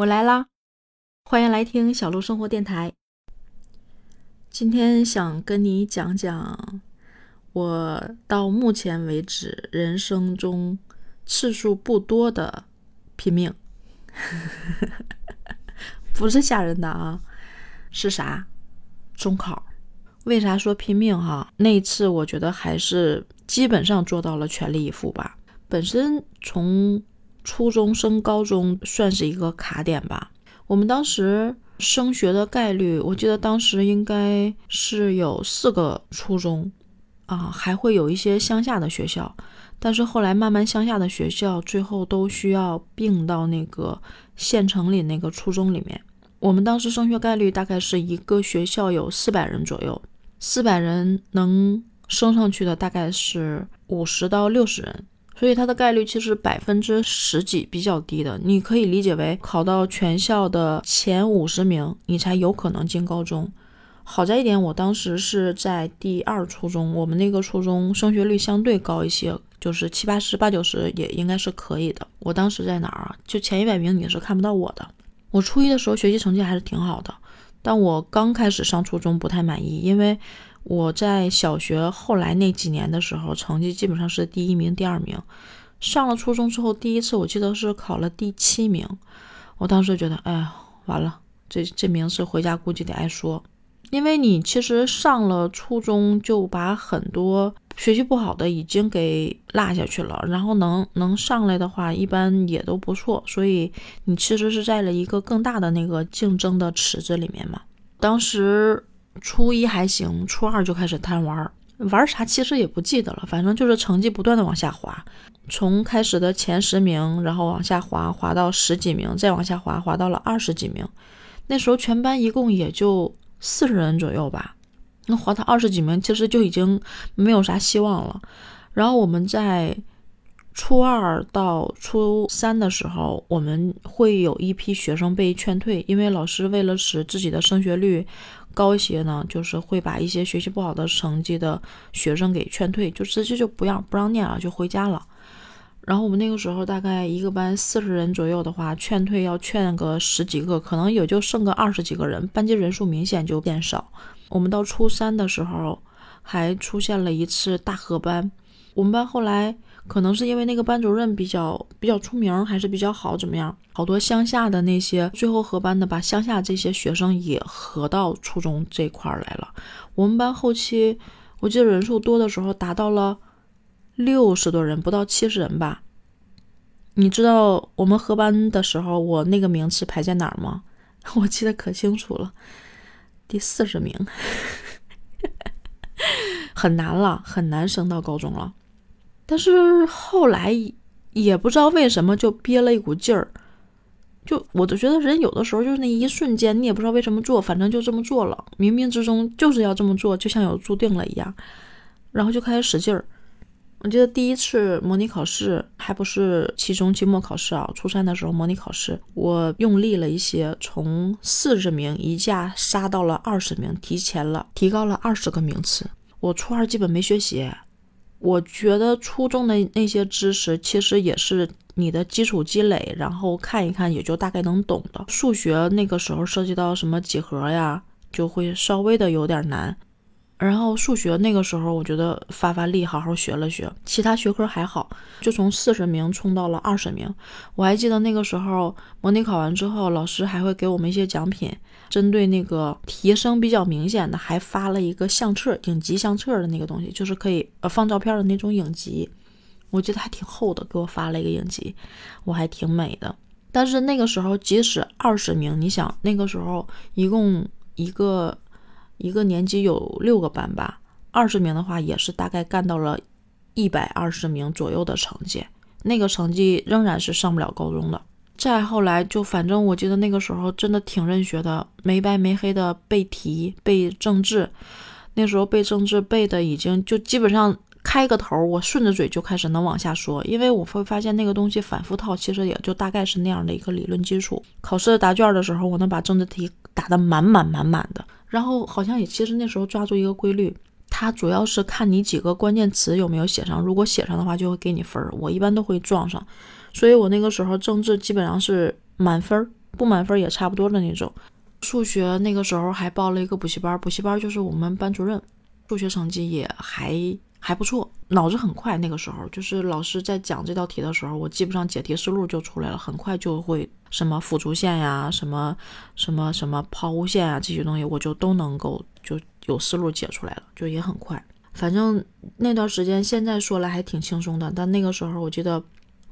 我来啦，欢迎来听小鹿生活电台。今天想跟你讲讲我到目前为止人生中次数不多的拼命，不是吓人的啊，是啥？中考。为啥说拼命哈？那一次我觉得还是基本上做到了全力以赴吧。本身从初中升高中算是一个卡点吧。我们当时升学的概率，我记得当时应该是有四个初中啊，还会有一些乡下的学校。但是后来慢慢乡下的学校最后都需要并到那个县城里那个初中里面。我们当时升学概率大概是一个学校有四百人左右，四百人能升上去的大概是五十到六十人。所以它的概率其实百分之十几，比较低的。你可以理解为考到全校的前五十名，你才有可能进高中。好在一点，我当时是在第二初中，我们那个初中升学率相对高一些，就是七八十、八九十也应该是可以的。我当时在哪儿啊？就前一百名你是看不到我的。我初一的时候学习成绩还是挺好的，但我刚开始上初中不太满意，因为。我在小学后来那几年的时候，成绩基本上是第一名、第二名。上了初中之后，第一次我记得是考了第七名。我当时觉得，哎呀，完了，这这名次回家估计得挨说。因为你其实上了初中，就把很多学习不好的已经给落下去了，然后能能上来的话，一般也都不错。所以你其实是在了一个更大的那个竞争的池子里面嘛。当时。初一还行，初二就开始贪玩，玩啥其实也不记得了，反正就是成绩不断的往下滑，从开始的前十名，然后往下滑，滑到十几名，再往下滑，滑到了二十几名。那时候全班一共也就四十人左右吧，那滑到二十几名，其实就已经没有啥希望了。然后我们在初二到初三的时候，我们会有一批学生被劝退，因为老师为了使自己的升学率。高一些呢，就是会把一些学习不好的成绩的学生给劝退，就直接就不让不让念了，就回家了。然后我们那个时候大概一个班四十人左右的话，劝退要劝个十几个，可能也就剩个二十几个人，班级人数明显就变少。我们到初三的时候，还出现了一次大合班，我们班后来。可能是因为那个班主任比较比较出名，还是比较好，怎么样？好多乡下的那些最后合班的，把乡下这些学生也合到初中这块来了。我们班后期我记得人数多的时候达到了六十多人，不到七十人吧。你知道我们合班的时候，我那个名次排在哪儿吗？我记得可清楚了，第四十名，很难了，很难升到高中了。但是后来也不知道为什么就憋了一股劲儿，就我就觉得人有的时候就是那一瞬间，你也不知道为什么做，反正就这么做了，冥冥之中就是要这么做，就像有注定了一样，然后就开始使劲儿。我记得第一次模拟考试还不是期中、期末考试啊，初三的时候模拟考试，我用力了一些，从四十名一下杀到了二十名，提前了，提高了二十个名次。我初二基本没学习。我觉得初中的那些知识其实也是你的基础积累，然后看一看也就大概能懂的。数学那个时候涉及到什么几何呀，就会稍微的有点难。然后数学那个时候，我觉得发发力，好好学了学，其他学科还好，就从四十名冲到了二十名。我还记得那个时候模拟考完之后，老师还会给我们一些奖品，针对那个提升比较明显的，还发了一个相册，影集相册的那个东西，就是可以呃放照片的那种影集。我记得还挺厚的，给我发了一个影集，我还挺美的。但是那个时候，即使二十名，你想那个时候一共一个。一个年级有六个班吧，二十名的话也是大概干到了一百二十名左右的成绩，那个成绩仍然是上不了高中的。再后来就反正我记得那个时候真的挺认学的，没白没黑的背题背政治，那时候背政治背的已经就基本上开个头，我顺着嘴就开始能往下说，因为我会发现那个东西反复套，其实也就大概是那样的一个理论基础。考试答卷的时候，我能把政治题答得满满满满的。然后好像也其实那时候抓住一个规律，它主要是看你几个关键词有没有写上，如果写上的话就会给你分儿。我一般都会撞上，所以我那个时候政治基本上是满分儿，不满分儿也差不多的那种。数学那个时候还报了一个补习班，补习班就是我们班主任，数学成绩也还还不错，脑子很快。那个时候就是老师在讲这道题的时候，我基本上解题思路就出来了，很快就会什么辅助线呀，什么什么什么抛物线啊这些东西，我就都能够就有思路解出来了，就也很快。反正那段时间现在说来还挺轻松的，但那个时候我记得。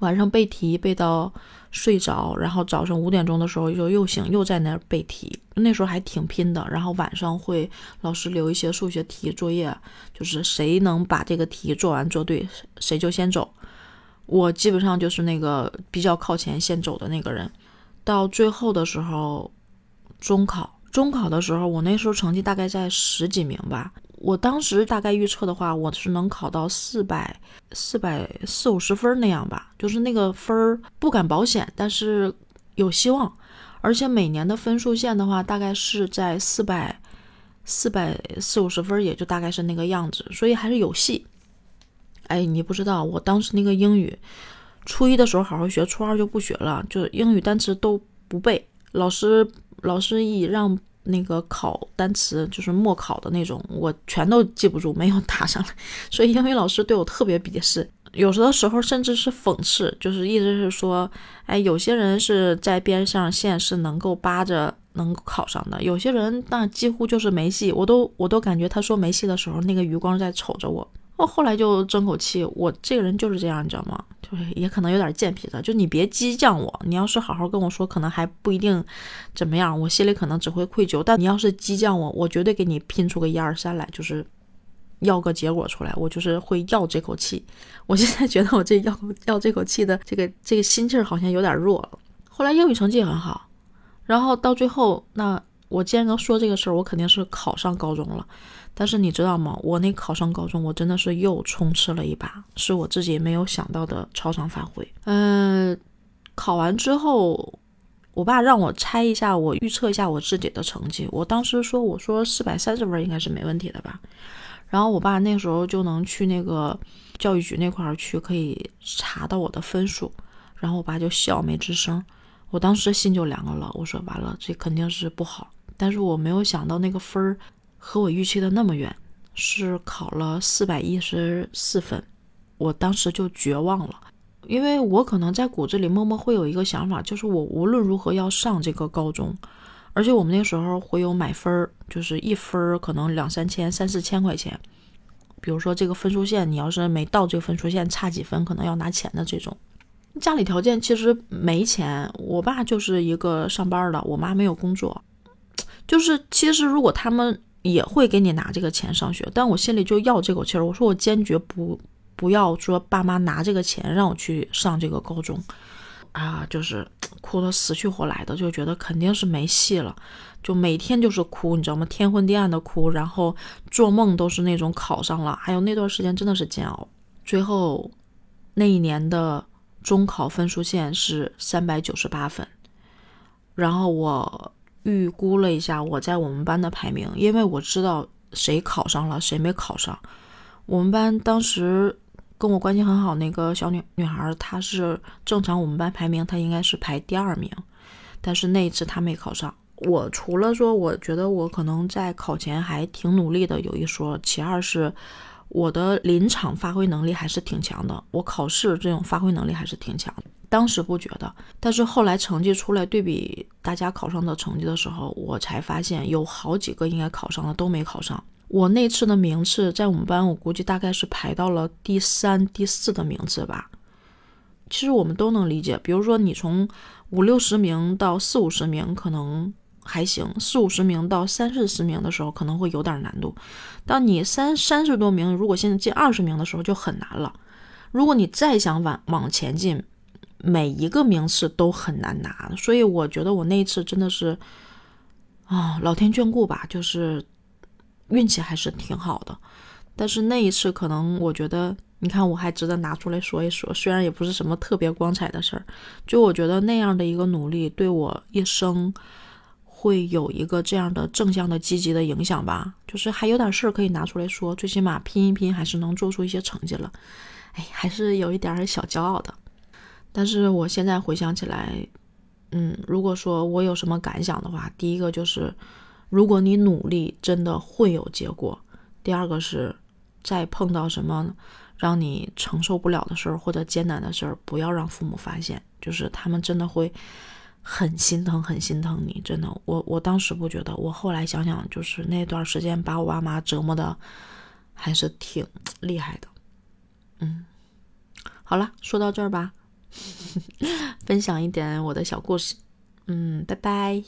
晚上背题背到睡着，然后早上五点钟的时候就又醒，又在那儿背题。那时候还挺拼的。然后晚上会老师留一些数学题作业，就是谁能把这个题做完做对，谁就先走。我基本上就是那个比较靠前先走的那个人。到最后的时候，中考，中考的时候，我那时候成绩大概在十几名吧。我当时大概预测的话，我是能考到四百、四百四五十分那样吧，就是那个分儿不敢保险，但是有希望。而且每年的分数线的话，大概是在四百、四百四五十分，也就大概是那个样子，所以还是有戏。哎，你不知道，我当时那个英语，初一的时候好好学，初二就不学了，就英语单词都不背。老师，老师一让。那个考单词就是默考的那种，我全都记不住，没有答上来，所以英语老师对我特别鄙视，有的时候甚至是讽刺，就是意思是说，哎，有些人是在边上线是能够扒着能考上的，有些人那几乎就是没戏，我都我都感觉他说没戏的时候，那个余光在瞅着我。我后来就争口气，我这个人就是这样，你知道吗？就是也可能有点贱皮的，就你别激将我，你要是好好跟我说，可能还不一定怎么样，我心里可能只会愧疚。但你要是激将我，我绝对给你拼出个一二三来，就是要个结果出来，我就是会要这口气。我现在觉得我这要要这口气的这个这个心气儿好像有点弱了。后来英语成绩很好，然后到最后，那我既然能说这个事儿，我肯定是考上高中了。但是你知道吗？我那考上高中，我真的是又冲刺了一把，是我自己没有想到的超常发挥。嗯，考完之后，我爸让我猜一下，我预测一下我自己的成绩。我当时说，我说四百三十分应该是没问题的吧。然后我爸那时候就能去那个教育局那块儿去，可以查到我的分数。然后我爸就笑没吱声。我当时心就凉了，我说完了，这肯定是不好。但是我没有想到那个分儿。和我预期的那么远，是考了四百一十四分，我当时就绝望了，因为我可能在骨子里默默会有一个想法，就是我无论如何要上这个高中，而且我们那时候会有买分儿，就是一分儿可能两三千、三四千块钱，比如说这个分数线，你要是没到这个分数线，差几分可能要拿钱的这种。家里条件其实没钱，我爸就是一个上班的，我妈没有工作，就是其实如果他们。也会给你拿这个钱上学，但我心里就要这口气儿。我说我坚决不不要说爸妈拿这个钱让我去上这个高中，啊，就是 哭得死去活来的，就觉得肯定是没戏了，就每天就是哭，你知道吗？天昏地暗的哭，然后做梦都是那种考上了。还有那段时间真的是煎熬。最后那一年的中考分数线是三百九十八分，然后我。预估了一下我在我们班的排名，因为我知道谁考上了，谁没考上。我们班当时跟我关系很好那个小女女孩，她是正常我们班排名，她应该是排第二名，但是那一次她没考上。我除了说我觉得我可能在考前还挺努力的有一说，其二是我的临场发挥能力还是挺强的，我考试这种发挥能力还是挺强的。当时不觉得，但是后来成绩出来对比大家考上的成绩的时候，我才发现有好几个应该考上的都没考上。我那次的名次在我们班，我估计大概是排到了第三、第四的名次吧。其实我们都能理解，比如说你从五六十名到四五十名可能还行，四五十名到三四十名的时候可能会有点难度。当你三三十多名，如果现在进二十名的时候就很难了。如果你再想往往前进，每一个名次都很难拿，所以我觉得我那一次真的是啊，老天眷顾吧，就是运气还是挺好的。但是那一次可能我觉得，你看我还值得拿出来说一说，虽然也不是什么特别光彩的事儿，就我觉得那样的一个努力对我一生会有一个这样的正向的积极的影响吧。就是还有点事儿可以拿出来说，最起码拼一拼还是能做出一些成绩了。哎，还是有一点小骄傲的。但是我现在回想起来，嗯，如果说我有什么感想的话，第一个就是，如果你努力，真的会有结果；第二个是，在碰到什么让你承受不了的事儿或者艰难的事儿，不要让父母发现，就是他们真的会很心疼，很心疼你。真的，我我当时不觉得，我后来想想，就是那段时间把我爸妈折磨的还是挺 厉害的。嗯，好了，说到这儿吧。分享一点我的小故事，嗯，拜拜。